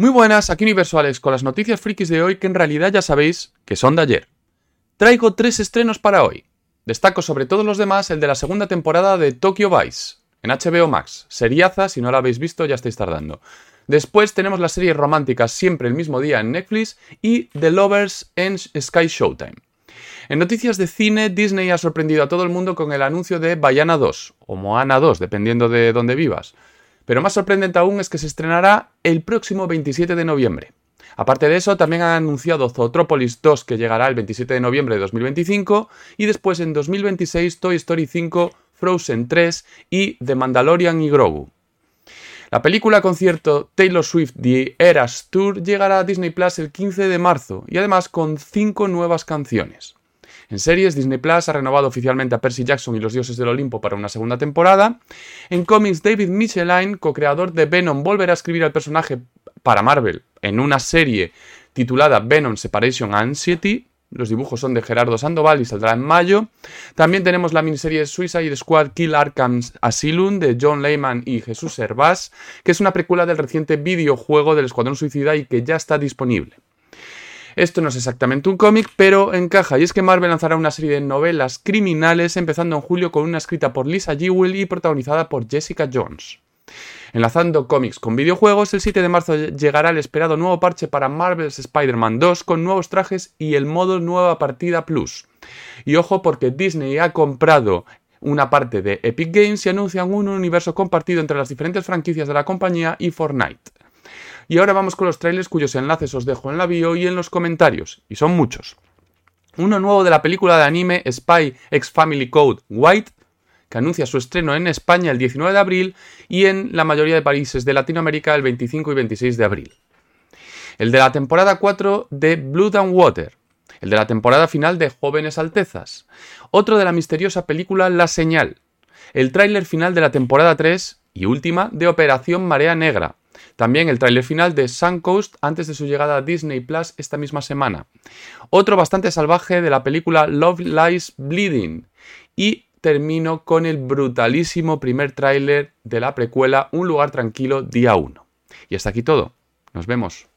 Muy buenas, aquí Universo Alex con las noticias frikis de hoy que en realidad ya sabéis que son de ayer. Traigo tres estrenos para hoy. Destaco sobre todos los demás el de la segunda temporada de Tokyo Vice, en HBO Max. Seriaza, si no la habéis visto ya estáis tardando. Después tenemos las series románticas siempre el mismo día en Netflix y The Lovers en Sky Showtime. En noticias de cine, Disney ha sorprendido a todo el mundo con el anuncio de Bayana 2, o Moana 2, dependiendo de dónde vivas. Pero más sorprendente aún es que se estrenará el próximo 27 de noviembre. Aparte de eso, también han anunciado Zootropolis 2 que llegará el 27 de noviembre de 2025 y después en 2026 Toy Story 5, Frozen 3 y The Mandalorian y Grogu. La película concierto Taylor Swift The Eras Tour llegará a Disney Plus el 15 de marzo y además con 5 nuevas canciones. En series, Disney Plus ha renovado oficialmente a Percy Jackson y los Dioses del Olimpo para una segunda temporada. En cómics, David Michelin, co-creador de Venom, volverá a escribir al personaje para Marvel en una serie titulada Venom Separation Anxiety. Los dibujos son de Gerardo Sandoval y saldrá en mayo. También tenemos la miniserie Suicide Squad Kill Arkham Asylum de John Lehman y Jesús Hervás, que es una precuela del reciente videojuego del Escuadrón Suicida y que ya está disponible. Esto no es exactamente un cómic, pero encaja, y es que Marvel lanzará una serie de novelas criminales empezando en julio con una escrita por Lisa Jewell y protagonizada por Jessica Jones. Enlazando cómics con videojuegos, el 7 de marzo llegará el esperado nuevo parche para Marvel's Spider-Man 2 con nuevos trajes y el modo Nueva Partida Plus. Y ojo porque Disney ha comprado una parte de Epic Games y anuncian un universo compartido entre las diferentes franquicias de la compañía y Fortnite. Y ahora vamos con los trailers cuyos enlaces os dejo en la bio y en los comentarios, y son muchos. Uno nuevo de la película de anime Spy X Family Code White, que anuncia su estreno en España el 19 de abril y en la mayoría de países de Latinoamérica el 25 y 26 de abril. El de la temporada 4 de Blood and Water, el de la temporada final de Jóvenes Altezas, otro de la misteriosa película La Señal, el tráiler final de la temporada 3 y última de Operación Marea Negra, también el tráiler final de Suncoast antes de su llegada a Disney Plus esta misma semana. Otro bastante salvaje de la película Love Lies Bleeding. Y termino con el brutalísimo primer tráiler de la precuela Un lugar tranquilo día 1. Y hasta aquí todo. Nos vemos.